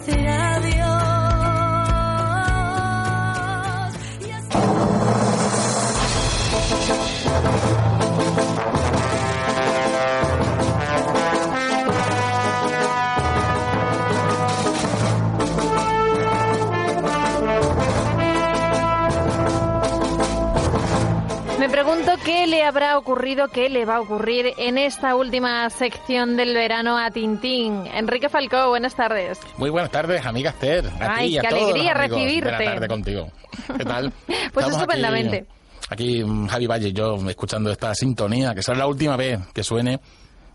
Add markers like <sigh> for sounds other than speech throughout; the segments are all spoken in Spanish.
Será habrá ocurrido, qué le va a ocurrir en esta última sección del verano a Tintín. Enrique Falcó, buenas tardes. Muy buenas tardes, amiga Esther. A Ay, ti y a qué todos alegría recibirte. De la tarde contigo. ¿Qué tal? <laughs> Pues Estamos estupendamente. Aquí, aquí, mm, Javi Valle y yo escuchando esta sintonía, que será la última vez que suene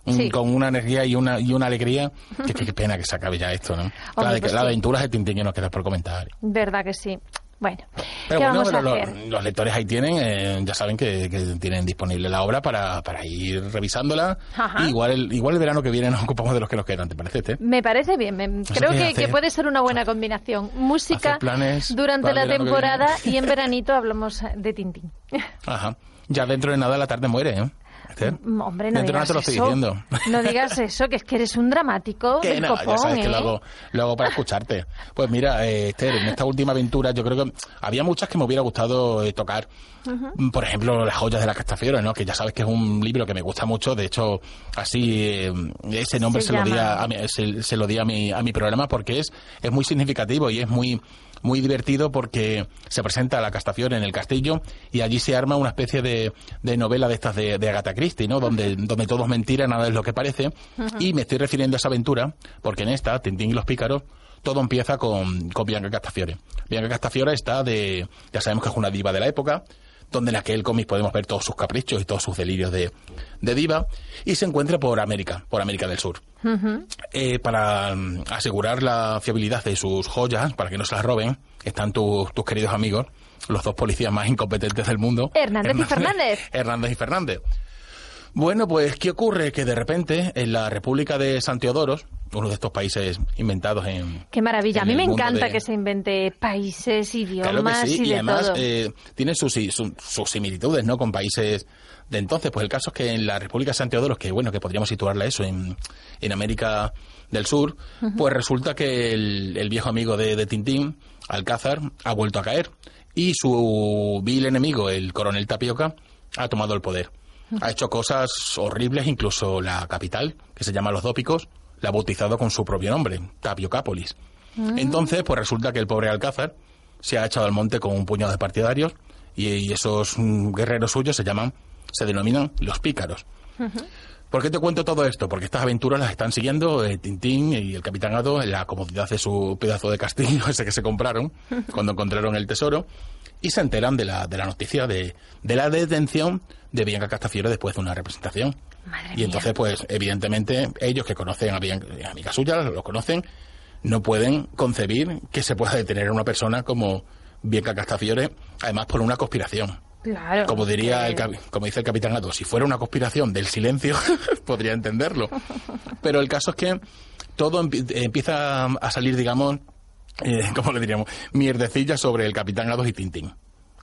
mm, Sí. con una energía y una y una alegría. <laughs> Qué pena que se acabe ya esto, ¿no? la, de, pues las sí. aventuras de Tintín que nos queda por comentar. Verdad que sí. Bueno, Pero ¿qué bueno, vamos a pero hacer? los, los lectores ahí tienen, eh, ya saben que, que tienen disponible la obra para, para ir revisándola. Ajá. Igual el, igual el verano que viene nos ocupamos de los que nos quedan, ¿te parece? Me parece bien, me- creo que que, hacer- que puede ser una buena combinación. Música durante la temporada y en veranito hablamos de Tintín. <laughs> Ajá. Ya dentro de nada la tarde muere, ¿eh? Esther? Mm, Hombre, no Dentro digas nada te lo estoy eso. diciendo. No digas eso, que es que eres un dramático Que del no, copón, ya sabes que ¿eh? lo hago, lo hago para escucharte. Pues mira, eh, Esther, en esta última aventura yo creo que había muchas que me hubiera gustado eh, tocar. Por ejemplo, Las joyas de la Castafiore, ¿no? Que ya sabes que es un libro que me gusta mucho. De hecho, así eh, ese nombre Se se, lo di, a, a mi, se, se lo di a mi, a mi programa porque es, es muy significativo y es muy muy divertido porque se presenta a la Castafiore en el castillo y allí se arma una especie de, de novela de estas de, de Agatha Christie, ¿no? Donde, donde todo es mentira, nada es lo que parece. Y me estoy refiriendo a esa aventura porque en esta, Tintín y los pícaros, todo empieza con, con Bianca Castafiore. Bianca Castafiore está de, ya sabemos que es una diva de la época, donde en aquel cómic podemos ver todos sus caprichos y todos sus delirios de, de diva, y se encuentra por América, por América del Sur. Eh, para mm, asegurar la fiabilidad de sus joyas, para que no se las roben, están tus, tus queridos amigos, los dos policías más incompetentes del mundo. Hernández y Fernández. Hernández y Fernández. Bueno, pues, ¿qué ocurre? Que de repente, en la República de San Teodoros, uno de estos países inventados en... Qué maravilla. A mí me encanta de- que se invente países, Claro idiomas que sí, y y de además todo. eh, tiene sus, sus, sus similitudes, ¿no? Con países de entonces. Pues el caso es que en la República de San Teodoros, que bueno, que podríamos situarla eso en, en América del Sur, pues resulta que el, el viejo amigo de, de Tintín, Alcázar, ha vuelto a caer. Y su vil enemigo, el coronel Tapioca, ha tomado el poder. Ha hecho cosas horribles, incluso la capital, que se llama Los Dópicos, la ha bautizado con su propio nombre, Tapiocápolis. Entonces, pues resulta que el pobre Alcázar se ha echado al monte con un puñado de partidarios y, y esos mm, guerreros suyos se llaman, se denominan los pícaros. ¿Por qué te cuento todo esto? Porque estas aventuras las están siguiendo eh, Tintín y el Capitán Hado en la comodidad de su pedazo de castillo <laughs> ese que se compraron cuando encontraron el tesoro y se enteran de la, de la noticia de, de la detención de Bianca Castafiore después de una representación. Madre y mía. entonces, pues, evidentemente, ellos que conocen a Bianca, amiga suya, lo conocen, no pueden concebir que se pueda detener a una persona como Bianca Castafiore, además por una conspiración. Claro. Como diría que- el, capi- como dice el capitán Gato, si fuera una conspiración del silencio, <laughs> podría entenderlo. Pero el caso es que todo empi- empieza a salir, digamos, eh, ¿cómo le diríamos? Mierdecilla sobre el capitán Gato y Tintín,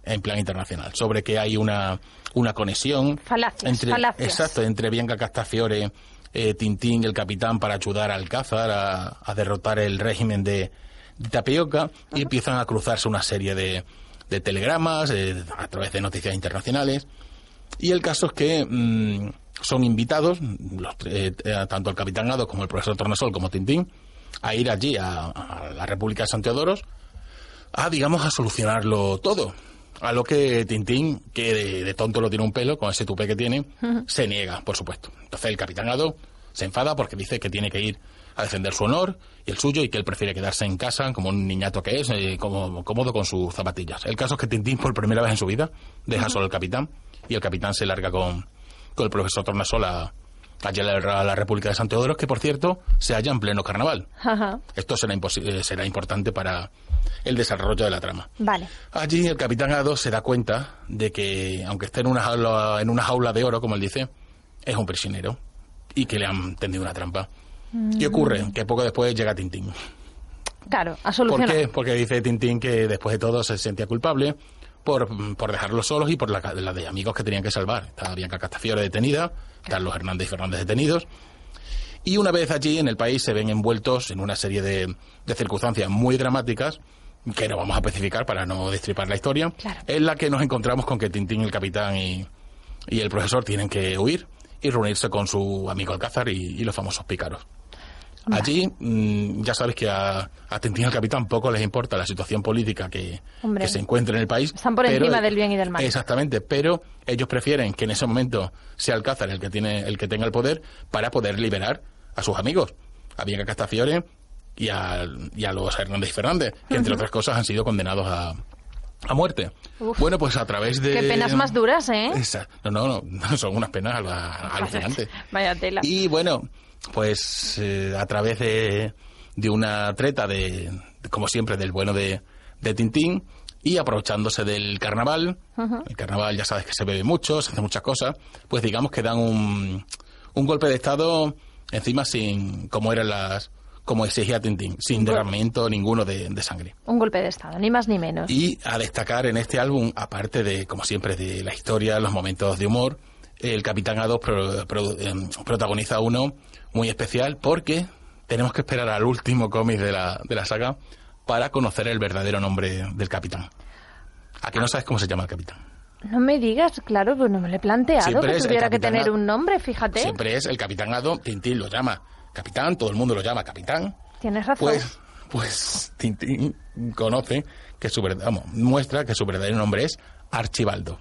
en plan internacional, sobre que hay una, una conexión Falacias, entre, falacias. exacto, entre Bianca Castafiore, eh, Tintín el capitán para ayudar a Alcázar a, a derrotar el régimen de, de Tapioca y empiezan a cruzarse una serie de, de telegramas eh, a través de noticias internacionales. Y el caso es que mm, son invitados, los, eh, tanto el capitán Gado como el profesor Tornasol como Tintín, a ir allí a, a la República de San Teodoros a, digamos, a solucionarlo todo. A lo que Tintín, que de, de tonto lo tiene un pelo, con ese tupé que tiene, se niega, por supuesto. Entonces el capitán Gado se enfada porque dice que tiene que ir a defender su honor y el suyo y que él prefiere quedarse en casa como un niñato que es, eh, como, cómodo con sus zapatillas. El caso es que Tintín, por primera vez en su vida, deja solo al capitán y el capitán se larga con, con el profesor Tornasol a, allí a la, República de San Teodoros, que por cierto se halla en pleno carnaval. Ajá. Esto será, eh, será importante para el desarrollo de la trama. Vale. Allí el capitán Gado se da cuenta de que, aunque esté en una jaula, en una jaula de oro, como él dice, es un prisionero y que le han tendido una trampa. ¿Qué ocurre? Que poco después llega Tintín. Claro, a ¿Por qué? Porque dice Tintín que después de todo se sentía culpable por, por dejarlos solos y por la, la de amigos que tenían que salvar. Está Bianca Castafiore detenida, están los Hernández y Fernández detenidos. Y una vez allí en el país se ven envueltos en una serie de, de circunstancias muy dramáticas que no vamos a especificar para no destripar la historia, Claro. en la que nos encontramos con que Tintín, el capitán y, y el profesor tienen que huir y reunirse con su amigo Alcázar y, y los famosos pícaros. Allí, mm, ya sabes que a, a Tintín y al capitán poco les importa la situación política que, Hombre. que se encuentra en el país. Están por pero- encima del bien y del mal. Exactamente, pero ellos prefieren que en ese momento sea Alcázar el que tiene el que tenga el poder para poder liberar a sus amigos, a Bianca Castafiore y a, y a los Hernández y Fernández, que entre otras cosas han sido condenados a, a muerte. Uf. Bueno, pues a través de... Qué penas más duras, ¿eh? Esa- no, no, no, <laughs> son unas penas al- alucinantes. Vaya tela. Y bueno, pues eh, a través de, de una treta de, de, como siempre, del bueno de, de Tintín y aprovechándose del carnaval, el carnaval ya sabes que se bebe mucho, se hace muchas cosas, pues digamos que dan un, un golpe de estado encima sin, como eran las, como exigía Tintín, sin derramamiento ninguno de, de sangre. Un golpe de estado, ni más ni menos. Y a destacar en este álbum, aparte de, como siempre, de la historia, los momentos de humor, el Capitán A2 pro- pro- em, protagoniza uno muy especial porque tenemos que esperar al último cómic de la, de la saga para conocer el verdadero nombre del capitán. ¿A que no sabes cómo se llama el capitán? No me digas, claro, pues no me lo he planteado Siempre que tuviera que tener un nombre, fíjate. Siempre es el Capitán Ado, Tintín lo llama capitán, todo el mundo lo llama capitán. Tienes razón. Pues, pues Tintín conoce que su verdad, vamos, muestra que su verdadero nombre es Archibaldo.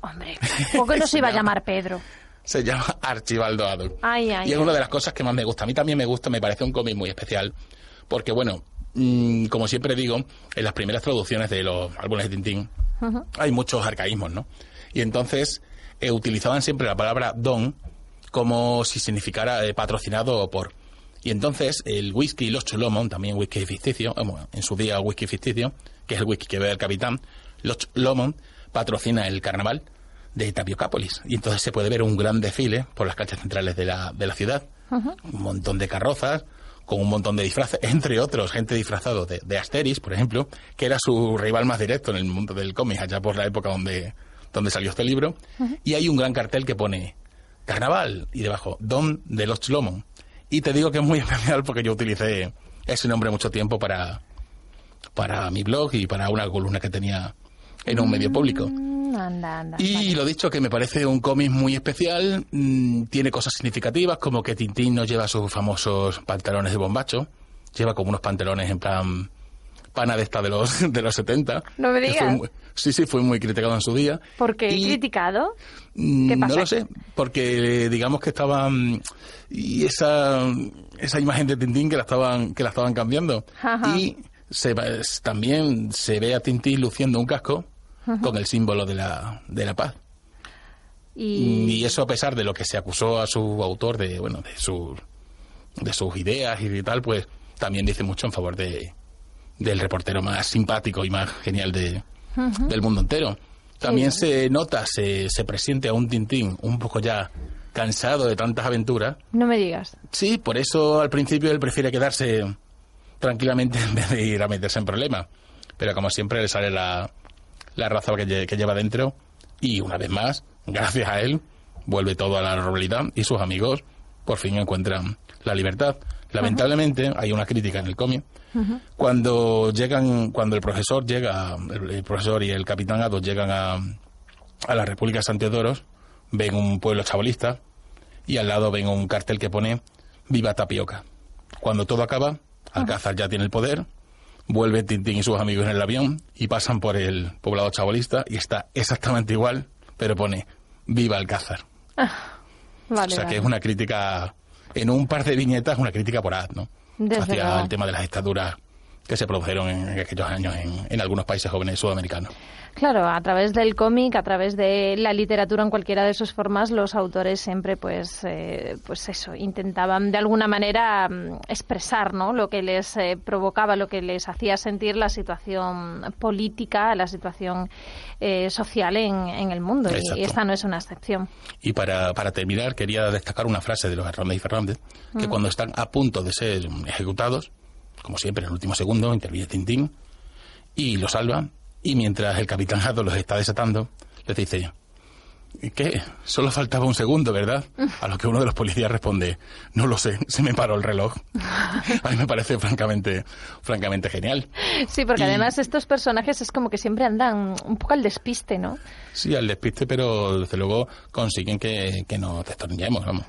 Hombre, ¿por qué no se iba a llamar Pedro? Se llama Archibaldo Adolf. Ay, ay, y es ay. una de las cosas que más me gusta. A mí también me gusta, me parece un cómic muy especial. Porque, bueno, mm, como siempre digo, en las primeras traducciones de los álbumes de Tintín hay muchos arcaísmos, ¿no? Y entonces eh, utilizaban siempre la palabra don como si significara eh, patrocinado por. Y entonces el whisky y los Cholomon, también whisky ficticio, eh, en su día whisky ficticio, que es el whisky que bebe el capitán, los Cholomon patrocina el carnaval de Tapiocápolis. Y entonces se puede ver un gran desfile por las canchas centrales de la, de la ciudad. Un montón de carrozas, con un montón de disfraces, <laughs> entre otros, gente disfrazado de, de Asteris, por ejemplo, que era su rival más directo en el mundo del cómic, allá por la época donde, donde salió este libro. Y hay un gran cartel que pone Carnaval y debajo Don de los Chlomon. Y te digo que es muy <laughs> especial porque yo utilicé ese nombre mucho tiempo para, para mi blog y para una columna que tenía en un medio público. Mm, Anda, anda. Y lo dicho, que me parece un cómic muy especial, mm, tiene cosas significativas, como que Tintín no lleva sus famosos pantalones de bombacho, lleva como unos pantalones en plan pana de esta de los, <laughs> de los 70. No me digas. muy- sí, sí, fue muy criticado en su día. ¿Por qué? Y- ¿Criticado? Mm, ¿Qué pasa? No lo sé, porque eh, digamos que estaban y esa esa imagen de Tintín que la estaban que la estaban cambiando Ajá. y se, también se ve a Tintín luciendo un casco con el símbolo de la de la paz. Y... y eso a pesar de lo que se acusó a su autor de bueno de sus de sus ideas y tal pues también dice mucho en favor de del reportero más simpático y más genial de, del mundo entero. También se nota se, se presiente a un Tintín un poco ya cansado de tantas aventuras. No me digas. sí por eso al principio él prefiere quedarse tranquilamente <laughs> en vez de ir a meterse en problemas. Pero como siempre le sale la la raza que, lle- que lleva dentro y una vez más, gracias a él, vuelve todo a la normalidad y sus amigos por fin encuentran la libertad. Lamentablemente hay una crítica en el cómic. Cuando llegan, cuando el profesor llega, el, el profesor y el capitán Ados llegan a, a la República de ven un pueblo chabolista y al lado ven un cartel que pone Viva Tapioca. Cuando todo acaba, Alcázar ya tiene el poder, vuelve Tintín y sus amigos en el avión y pasan por el poblado chabolista y está exactamente igual, pero pone Viva Alcázar. Vale, o sea que es una crítica, en un par de viñetas, una crítica por ¿no? Desde Hacia el tema de las dictaduras que se produjeron en aquellos años en, en algunos países jóvenes sudamericanos. Claro, a través del cómic, a través de la literatura en cualquiera de sus formas, los autores siempre, pues, eh, pues eso, intentaban de alguna manera mm, expresar, ¿no? Lo que les eh, provocaba, lo que les hacía sentir la situación política, la situación eh, social en, en el mundo. Y, Exacto. y esta no es una excepción. Y para, para terminar, quería destacar una frase de los Hernández y Fernández, que cuando están a punto de ser ejecutados, como siempre en el último segundo, interviene Tintín y los salva, y mientras el capitán Haddo los está desatando, les dice, ¿Y qué? Solo faltaba un segundo, ¿verdad? A lo que uno de los policías responde, no lo sé, se me paró el reloj. <laughs> A mí me parece francamente, francamente genial. Sí, porque Y- además estos personajes es como que siempre andan un poco al despiste, ¿no? Sí, al despiste, pero desde luego consiguen que, que nos destornillemos, vamos.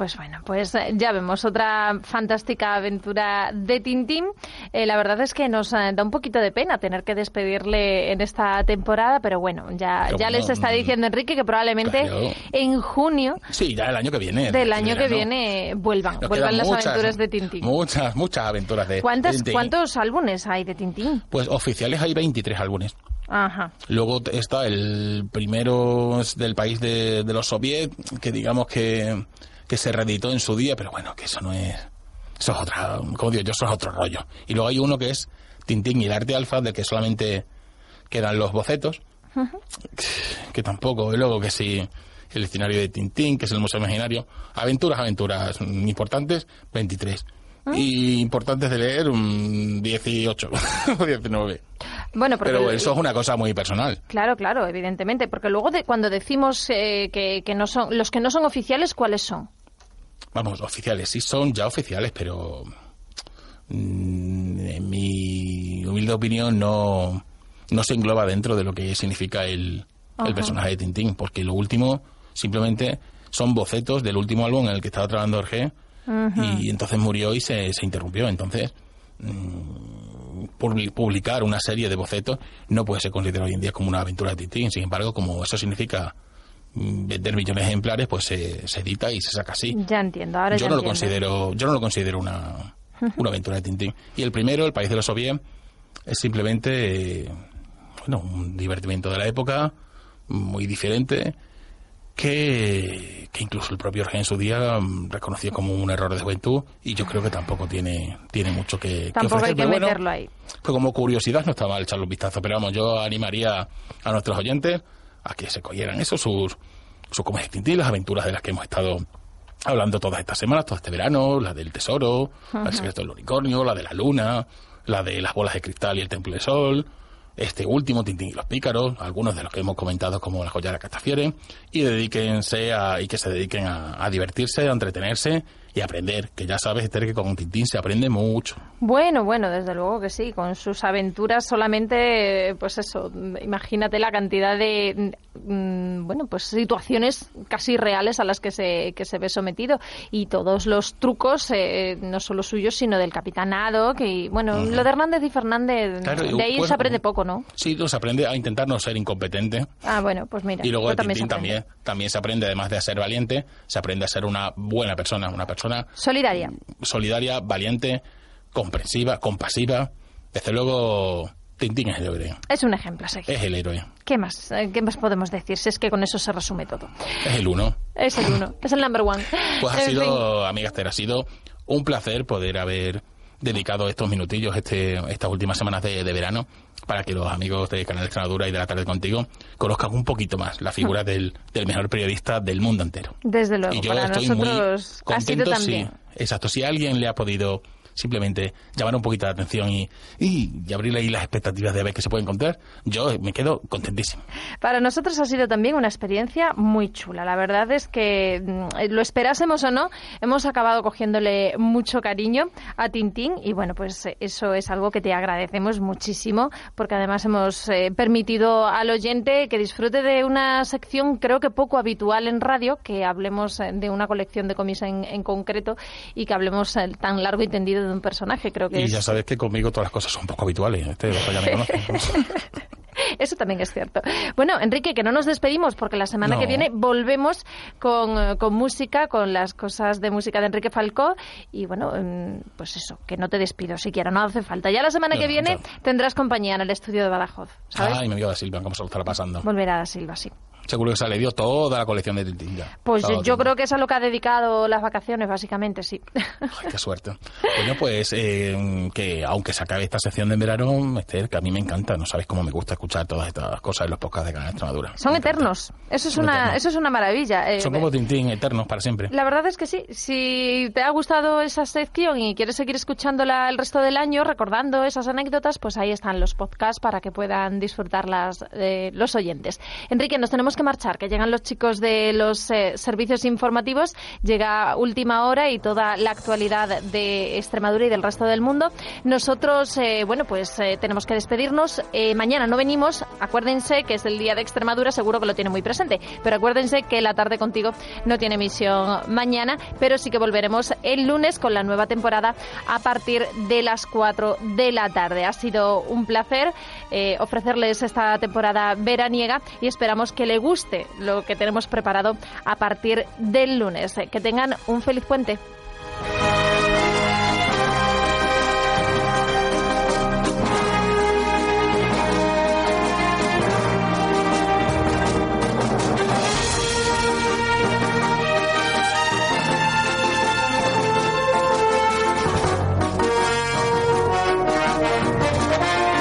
Pues bueno, pues eh, ya vemos otra fantástica aventura de Tintín. Eh, la verdad es que nos eh, da un poquito de pena tener que despedirle en esta temporada, pero bueno, ya, Pero ya bueno, les está mm, diciendo Enrique que probablemente claro. en junio Sí, ya el año que viene. del año que viene vuelvan, Nos vuelvan las muchas, aventuras de Tintín. Muchas, muchas aventuras de ¿Cuántas, Tintín. ¿Cuántos álbumes hay de Tintín? Pues oficiales hay 23 álbumes. Ajá. Luego está el primero del país de, de los soviets, que digamos que, que se reeditó en su día, pero bueno, que eso no es... Eso es otra, como digo yo, eso es otro rollo. Y luego hay uno que es Tintín y el arte alfa, del que solamente quedan los bocetos, que tampoco, y luego que sí, el escenario de Tintín, que es el Museo Imaginario. Aventuras, aventuras importantes, 23. Y importantes de leer, mm, 18 <laughs> o 19. Bueno, porque Pero eso es una cosa muy personal. Claro, claro, evidentemente, porque luego de, cuando decimos eh, que, que no son los que no son oficiales, ¿cuáles son? Vamos, oficiales, sí son ya oficiales, pero mm, en mi humilde opinión no, no se engloba dentro de lo que significa el, el personaje de Tintín, porque lo último simplemente son bocetos del último álbum en el que estaba trabajando Jorge y entonces murió y se, se interrumpió. Entonces, mm, publi- publicar una serie de bocetos no puede ser considerado hoy en día como una aventura de Tintín. Sin embargo, como eso significa vender millones de ejemplares, pues se, se edita y se saca así. Ya entiendo, ahora yo ya no lo considero yo no lo considero una, <laughs> una aventura de Tintín. Y el primero el país de los soviets es simplemente eh, bueno un divertimento de la época muy diferente que, que incluso el propio Jorge en su día mm, reconoció como un error de juventud y yo creo que tampoco tiene tiene mucho que, que Tampoco ofrecer. hay que pero bueno, meterlo ahí. pues como curiosidad no está mal echarle un vistazo, pero vamos, yo animaría a nuestros oyentes a que se cogieran. Eso, sus, sus Tintín, las aventuras de las que hemos estado hablando todas estas semanas, todo este verano, la del tesoro, del secreto del unicornio, la de la luna, la de las bolas de cristal y el templo del sol, este último, Tintín y los pícaros, algunos de los que hemos comentado como la joya de la Castafiere, y dedíquense a, y que se dediquen a, a divertirse, a entretenerse y aprender, que ya sabes, Esther, que con Tintín se aprende mucho. Bueno, bueno, desde luego que sí, con sus aventuras solamente, pues eso, mm, imagínate la cantidad de, mm, bueno, pues situaciones casi reales a las que se, que se ve sometido y todos los trucos, eh, no solo suyos, sino del capitanado, que, bueno, lo de Hernández y Fernández, Claro, de ahí bueno, se aprende poco, ¿no? Sí, se aprende a intentar no ser incompetente. Ah, bueno, pues mira. Y luego pues de Tintín también, también se aprende, además de ser valiente, se aprende a ser una buena persona, una persona Solidaria. solidaria, valiente, comprensiva, compasiva. Desde luego, Tintín es el héroe. Es un ejemplo seguir. Es el héroe. ¿Qué más? Eh, ¿Qué más podemos decir? Si es que con eso se resume todo. Es el uno. Es el uno, es el number one. Pues ha En fin. sido, amiga Esther, ha sido un placer poder haber dedicado estos minutillos este, estas últimas semanas de, de verano para que los amigos de Canal Extremadura y de la tarde contigo conozcan un poquito más la figura <laughs> del, del mejor periodista del mundo entero. Desde luego, y yo para estoy nosotros muy ha sido contento también. si, exacto, si alguien le ha podido simplemente llamar un poquito la atención y, y, abrirle ahí las expectativas de ver qué se puede encontrar, yo me quedo contentísimo. Para nosotros ha sido también una experiencia muy chula. La verdad es que mm, lo esperásemos o no, hemos acabado cogiéndole mucho cariño a Tintín y bueno, pues eso es algo que te agradecemos muchísimo porque además hemos eh, permitido al oyente que disfrute de una sección creo que poco habitual en radio, que hablemos eh, de una colección de cómics en, en concreto y que hablemos eh, tan largo y tendido de un personaje. Creo que Y es- ya sabes que conmigo todas las cosas son un poco habituales. Este, ya me. <laughs> Eso también es cierto. Bueno, Enrique, que no nos despedimos porque la semana No. que viene volvemos con, eh, con música, con las cosas de música de Enrique Falcó. Y bueno, mm, pues eso, que no te despido siquiera, no hace falta. Ya la semana No, que viene tendrás compañía en el estudio de Badajoz, ¿sabes? Ay, mi amiga Silvia, cómo se lo estará pasando. Volverá a Silva, sí. Seguro que se ha leído toda la colección de Tintín ya. Pues yo creo que es a lo que ha dedicado las vacaciones, básicamente, sí. <laughs> Ay, qué suerte. Bueno, pues eh, que aunque se acabe esta sección de verano, Esther, que a mí me encanta, no sabes cómo me gusta escuchar todas estas cosas en los podcasts de Canal Extremadura. Son Me encanta. eternos. Eso es Son una, eternos. eso es una maravilla. Eh, Son como Tintín, eternos para siempre. La verdad es que sí. Si te ha gustado esa sección y quieres seguir escuchándola el resto del año, recordando esas anécdotas, pues ahí están los podcasts para que puedan disfrutarlas eh, los oyentes. Enrique, nos tenemos que que marchar, que llegan los chicos de los eh, servicios informativos, llega última hora y toda la actualidad de Extremadura y del resto del mundo. Nosotros, eh, bueno, pues eh, tenemos que despedirnos. mañana no venimos, acuérdense que es el día de Extremadura, seguro que lo tiene muy presente, pero acuérdense que la tarde contigo no tiene emisión mañana, pero sí que volveremos el lunes con la nueva temporada a partir de las 4 de la tarde. Ha sido un placer ofrecerles esta temporada veraniega y esperamos que le guste lo que tenemos preparado a partir del lunes. Que tengan un feliz puente.